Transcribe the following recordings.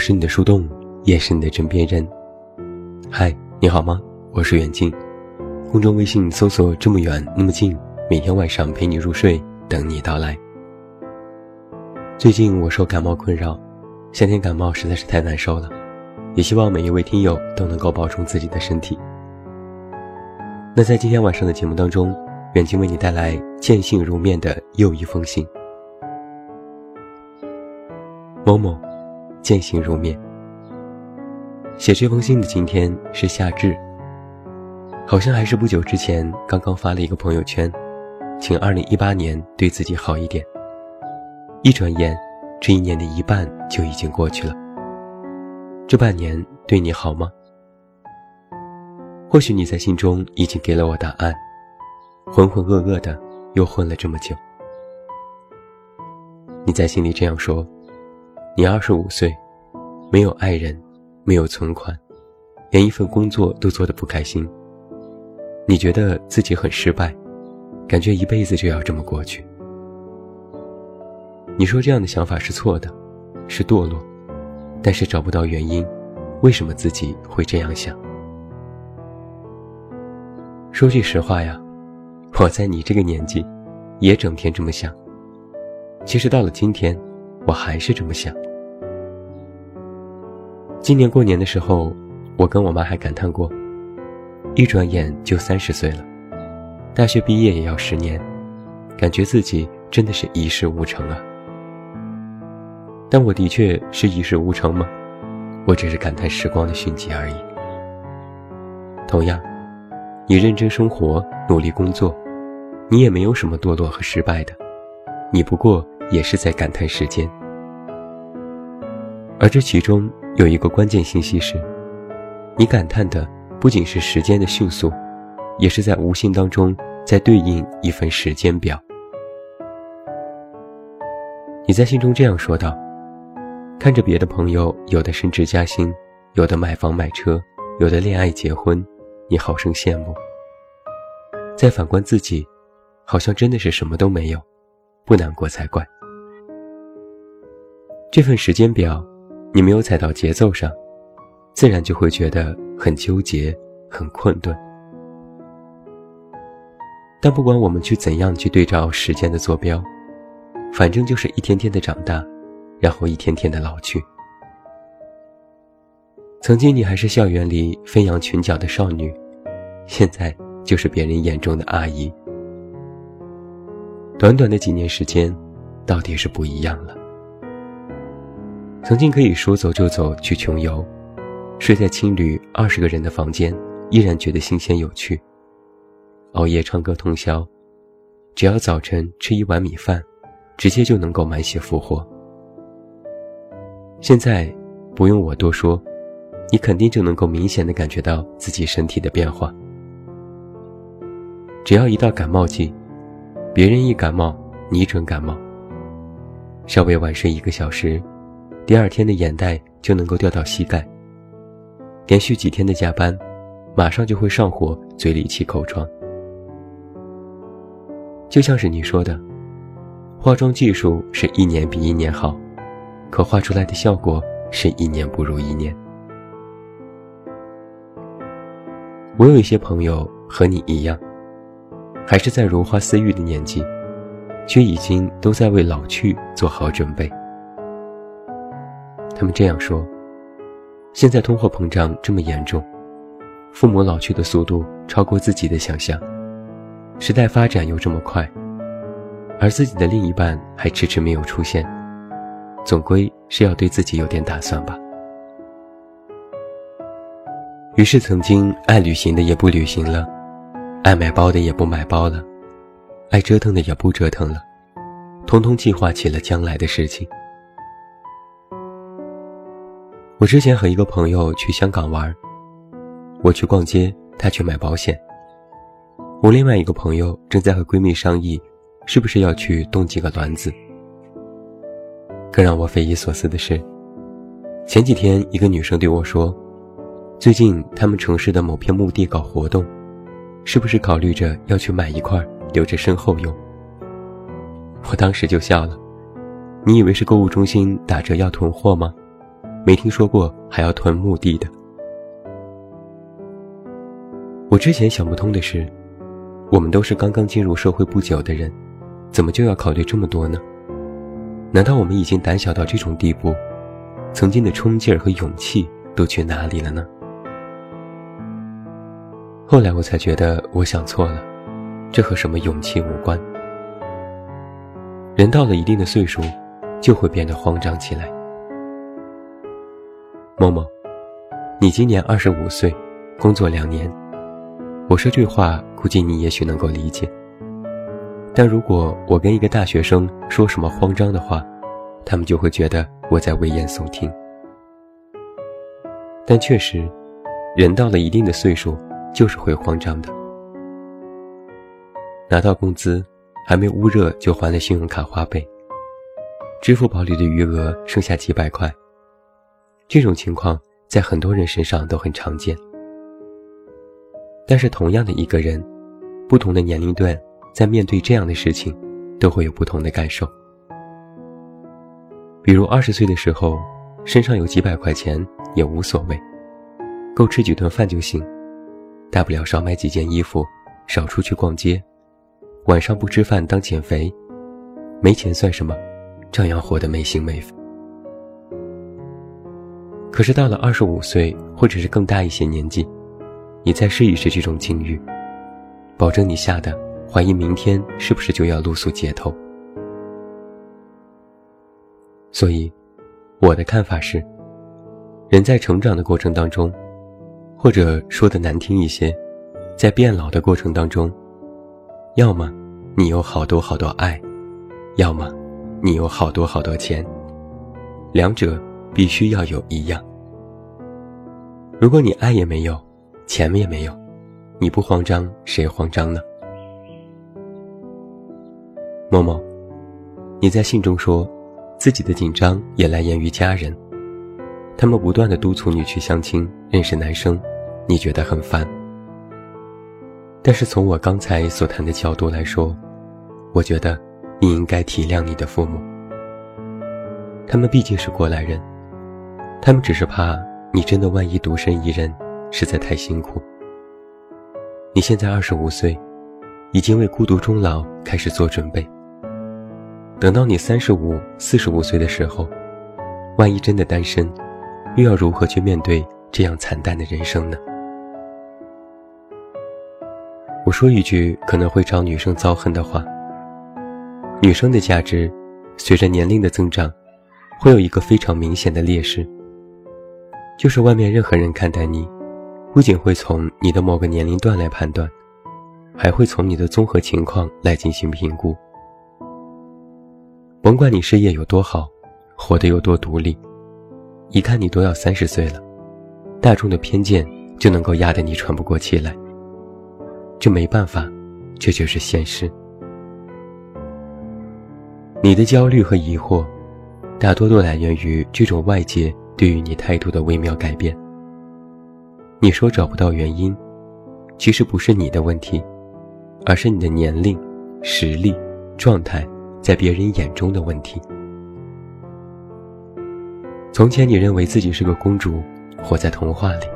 我是你的树洞，也是你的枕边人。嗨，你好吗？我是远近，公众微信搜索“这么远那么近”，每天晚上陪你入睡，等你到来。最近我受感冒困扰，夏天感冒实在是太难受了，也希望每一位听友都能够保重自己的身体。那在今天晚上的节目当中，远近为你带来见信如面的又一封信。某某。渐行如面。写这封信的今天是夏至，好像还是不久之前刚刚发了一个朋友圈，请二零一八年对自己好一点。一转眼，这一年的一半就已经过去了。这半年对你好吗？或许你在心中已经给了我答案，浑浑噩噩的又混了这么久。你在心里这样说。你二十五岁，没有爱人，没有存款，连一份工作都做得不开心。你觉得自己很失败，感觉一辈子就要这么过去。你说这样的想法是错的，是堕落，但是找不到原因，为什么自己会这样想？说句实话呀，我在你这个年纪，也整天这么想。其实到了今天。我还是这么想。今年过年的时候，我跟我妈还感叹过，一转眼就三十岁了，大学毕业也要十年，感觉自己真的是一事无成啊。但我的确是一事无成吗？我只是感叹时光的迅疾而已。同样，你认真生活，努力工作，你也没有什么堕落和失败的，你不过。也是在感叹时间，而这其中有一个关键信息是，你感叹的不仅是时间的迅速，也是在无形当中在对应一份时间表。你在心中这样说道：“看着别的朋友，有的升职加薪，有的买房买车，有的恋爱结婚，你好生羡慕。再反观自己，好像真的是什么都没有，不难过才怪。”这份时间表，你没有踩到节奏上，自然就会觉得很纠结、很困顿。但不管我们去怎样去对照时间的坐标，反正就是一天天的长大，然后一天天的老去。曾经你还是校园里飞扬裙角的少女，现在就是别人眼中的阿姨。短短的几年时间，到底是不一样了。曾经可以说走就走去穷游，睡在青旅二十个人的房间，依然觉得新鲜有趣。熬夜唱歌通宵，只要早晨吃一碗米饭，直接就能够满血复活。现在不用我多说，你肯定就能够明显的感觉到自己身体的变化。只要一到感冒季，别人一感冒，你准感冒。稍微晚睡一个小时。第二天的眼袋就能够掉到膝盖。连续几天的加班，马上就会上火，嘴里起口疮。就像是你说的，化妆技术是一年比一年好，可画出来的效果是一年不如一年。我有一些朋友和你一样，还是在如花似玉的年纪，却已经都在为老去做好准备。他们这样说：现在通货膨胀这么严重，父母老去的速度超过自己的想象，时代发展又这么快，而自己的另一半还迟迟没有出现，总归是要对自己有点打算吧。于是，曾经爱旅行的也不旅行了，爱买包的也不买包了，爱折腾的也不折腾了，通通计划起了将来的事情。我之前和一个朋友去香港玩，我去逛街，他去买保险。我另外一个朋友正在和闺蜜商议，是不是要去冻几个卵子。更让我匪夷所思的是，前几天一个女生对我说，最近他们城市的某片墓地搞活动，是不是考虑着要去买一块留着身后用？我当时就笑了，你以为是购物中心打折要囤货吗？没听说过还要囤墓地的。我之前想不通的是，我们都是刚刚进入社会不久的人，怎么就要考虑这么多呢？难道我们已经胆小到这种地步？曾经的冲劲儿和勇气都去哪里了呢？后来我才觉得我想错了，这和什么勇气无关。人到了一定的岁数，就会变得慌张起来。某某，你今年二十五岁，工作两年。我说这话，估计你也许能够理解。但如果我跟一个大学生说什么慌张的话，他们就会觉得我在危言耸听。但确实，人到了一定的岁数，就是会慌张的。拿到工资，还没捂热就还了信用卡花呗，支付宝里的余额剩下几百块。这种情况在很多人身上都很常见。但是，同样的一个人，不同的年龄段，在面对这样的事情，都会有不同的感受。比如，二十岁的时候，身上有几百块钱也无所谓，够吃几顿饭就行，大不了少买几件衣服，少出去逛街，晚上不吃饭当减肥，没钱算什么，照样活得没心没肺。可是到了二十五岁，或者是更大一些年纪。你再试一试这种境遇，保证你吓得怀疑明天是不是就要露宿街头。所以，我的看法是，人在成长的过程当中，或者说的难听一些，在变老的过程当中，要么你有好多好多爱，要么你有好多好多钱，两者必须要有一样。如果你爱也没有，钱也没有，你不慌张，谁慌张呢？某某，你在信中说，自己的紧张也来源于家人，他们不断的督促你去相亲认识男生，你觉得很烦。但是从我刚才所谈的角度来说，我觉得你应该体谅你的父母，他们毕竟是过来人，他们只是怕你真的万一独身一人。实在太辛苦。你现在二十五岁，已经为孤独终老开始做准备。等到你三十五、四十五岁的时候，万一真的单身，又要如何去面对这样惨淡的人生呢？我说一句可能会招女生遭恨的话：女生的价值，随着年龄的增长，会有一个非常明显的劣势，就是外面任何人看待你。不仅会从你的某个年龄段来判断，还会从你的综合情况来进行评估。甭管你事业有多好，活得有多独立，一看你都要三十岁了，大众的偏见就能够压得你喘不过气来。这没办法，这就是现实。你的焦虑和疑惑，大多都来源于这种外界对于你态度的微妙改变。你说找不到原因，其实不是你的问题，而是你的年龄、实力、状态在别人眼中的问题。从前你认为自己是个公主，活在童话里，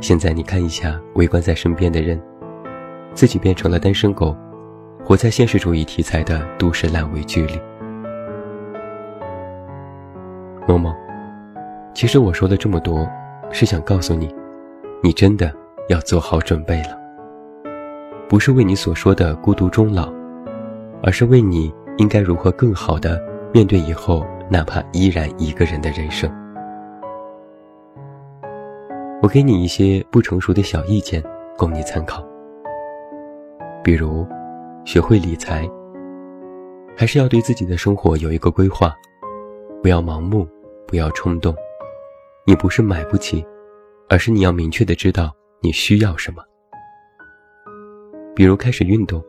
现在你看一下围观在身边的人，自己变成了单身狗，活在现实主义题材的都市烂尾剧里。某某，其实我说了这么多，是想告诉你。你真的要做好准备了，不是为你所说的孤独终老，而是为你应该如何更好的面对以后哪怕依然一个人的人生。我给你一些不成熟的小意见，供你参考。比如，学会理财，还是要对自己的生活有一个规划，不要盲目，不要冲动。你不是买不起。而是你要明确的知道你需要什么，比如开始运动，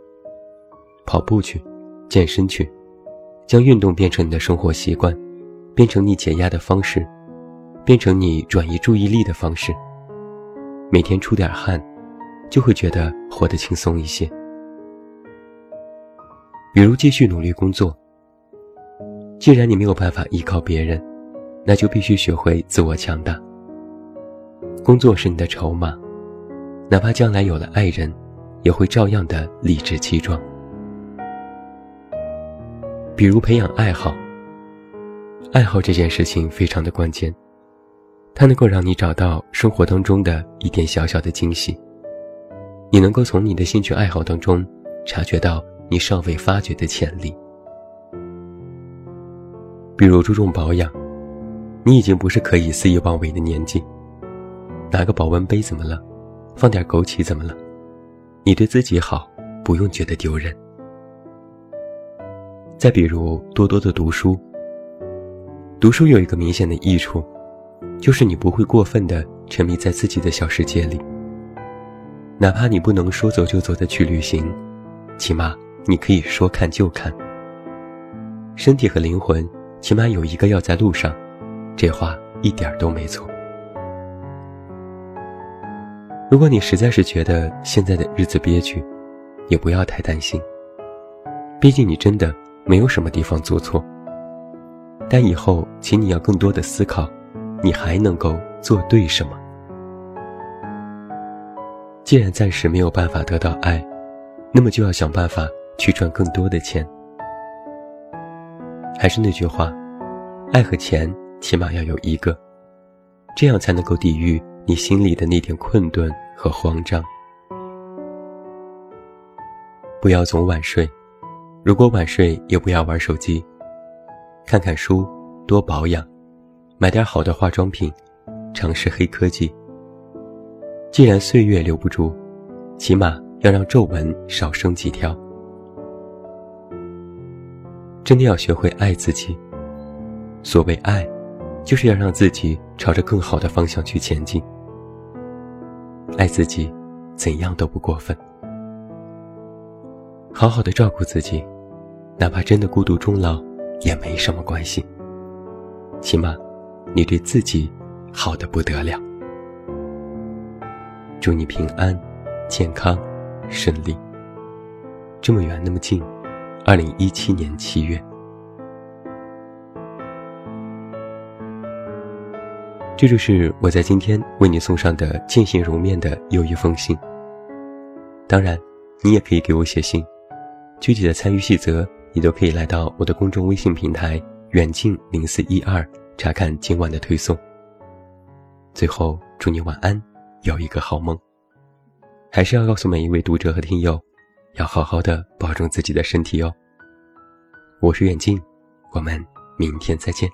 跑步去，健身去，将运动变成你的生活习惯，变成你解压的方式，变成你转移注意力的方式。每天出点汗，就会觉得活得轻松一些。比如继续努力工作，既然你没有办法依靠别人，那就必须学会自我强大。工作是你的筹码，哪怕将来有了爱人，也会照样的理直气壮。比如培养爱好，爱好这件事情非常的关键，它能够让你找到生活当中的一点小小的惊喜。你能够从你的兴趣爱好当中察觉到你尚未发掘的潜力。比如注重保养，你已经不是可以肆意妄为的年纪。拿个保温杯怎么了？放点枸杞怎么了？你对自己好，不用觉得丢人。再比如多多的读书。读书有一个明显的益处，就是你不会过分的沉迷在自己的小世界里。哪怕你不能说走就走的去旅行，起码你可以说看就看。身体和灵魂。起码有一个要在路上，这话一点都没错。如果你实在是觉得现在的日子憋屈，也不要太担心，毕竟你真的没有什么地方做错。但以后，请你要更多的思考，你还能够做对什么。既然暂时没有办法得到爱，那么就要想办法去赚更多的钱。还是那句话，爱和钱起码要有一个，这样才能够抵御你心里的那点困顿和慌张。不要总晚睡，如果晚睡也不要玩手机，看看书，多保养，买点好的化妆品，尝试黑科技。既然岁月留不住，起码要让皱纹少生几条。真的要学会爱自己。所谓爱，就是要让自己朝着更好的方向去前进。爱自己，怎样都不过分。好好的照顾自己，哪怕真的孤独终老，也没什么关系。起码，你对自己好的不得了。祝你平安、健康、顺利。这么远，那么近。二零一七年七月，这就是我在今天为你送上的见信如面的又一封信。当然，你也可以给我写信，具体的参与细则你都可以来到我的公众微信平台“远近零四一二”查看今晚的推送。最后，祝你晚安，有一个好梦。还是要告诉每一位读者和听友。要好好的保重自己的身体哦。我是远近，我们明天再见。